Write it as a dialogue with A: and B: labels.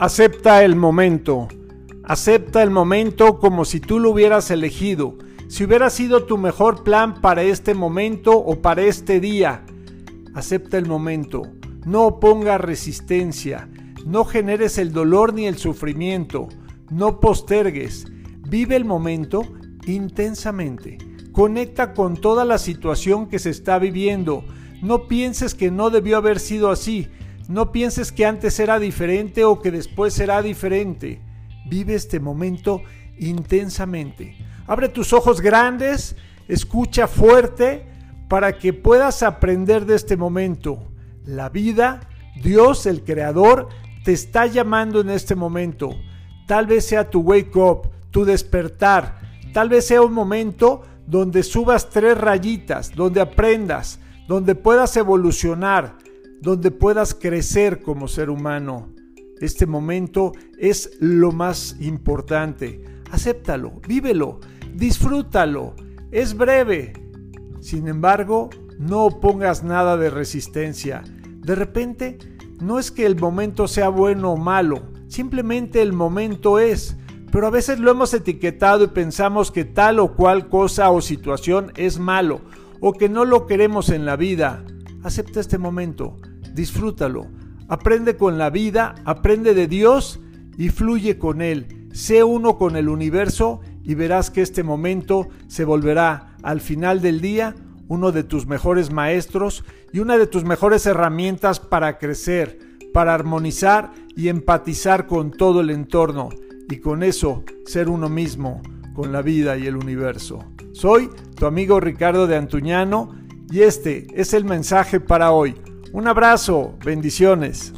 A: Acepta el momento. Acepta el momento como si tú lo hubieras elegido. Si hubiera sido tu mejor plan para este momento o para este día. Acepta el momento. No pongas resistencia. No generes el dolor ni el sufrimiento. No postergues. Vive el momento intensamente. Conecta con toda la situación que se está viviendo. No pienses que no debió haber sido así. No pienses que antes era diferente o que después será diferente. Vive este momento intensamente. Abre tus ojos grandes, escucha fuerte para que puedas aprender de este momento. La vida, Dios el Creador, te está llamando en este momento. Tal vez sea tu wake up, tu despertar. Tal vez sea un momento donde subas tres rayitas, donde aprendas, donde puedas evolucionar, donde puedas crecer como ser humano. Este momento es lo más importante. Acéptalo, vívelo, disfrútalo. Es breve. Sin embargo, no pongas nada de resistencia. De repente, no es que el momento sea bueno o malo, simplemente el momento es. Pero a veces lo hemos etiquetado y pensamos que tal o cual cosa o situación es malo o que no lo queremos en la vida. Acepta este momento disfrútalo. Aprende con la vida, aprende de Dios y fluye con Él. Sé uno con el universo y verás que este momento se volverá al final del día uno de tus mejores maestros y una de tus mejores herramientas para crecer, para armonizar y empatizar con todo el entorno y con eso ser uno mismo con la vida y el universo. Soy tu amigo Ricardo de Antuñano y este es el mensaje para hoy. Un abrazo, bendiciones.